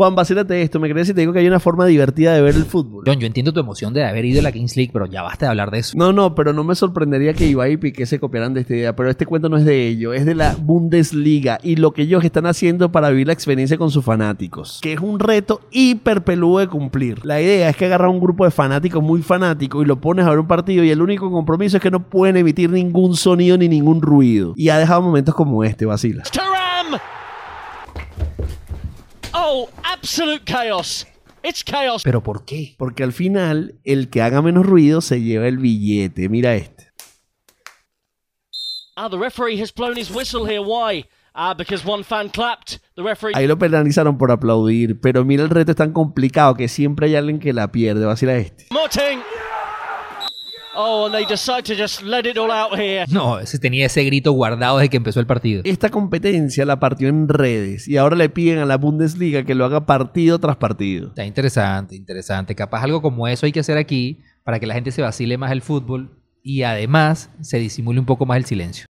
Juan, vacílate esto. Me crees si te digo que hay una forma divertida de ver el fútbol. John, yo entiendo tu emoción de haber ido a la Kings League, pero ya basta de hablar de eso. No, no, pero no me sorprendería que Ibai y Piqué se copiaran de esta idea. Pero este cuento no es de ello, es de la Bundesliga y lo que ellos están haciendo para vivir la experiencia con sus fanáticos. Que es un reto hiper peludo de cumplir. La idea es que agarras un grupo de fanáticos muy fanáticos y lo pones a ver un partido y el único compromiso es que no pueden emitir ningún sonido ni ningún ruido. Y ha dejado momentos como este, vacila. Oh, absolute chaos. It's chaos. ¿Pero por qué? Porque al final, el que haga menos ruido se lleva el billete. Mira este. Ah, the referee has blown his whistle here. Why? Ah, because one fan clapped. The referee. Ahí lo penalizaron por aplaudir, pero mira el reto es tan complicado que siempre hay alguien que la pierde. Vacila este. Moting. Oh, and they decide to just let it all out here. No, ese tenía ese grito guardado desde que empezó el partido. Esta competencia la partió en redes y ahora le piden a la Bundesliga que lo haga partido tras partido. Está interesante, interesante. Capaz algo como eso hay que hacer aquí para que la gente se vacile más el fútbol y además se disimule un poco más el silencio.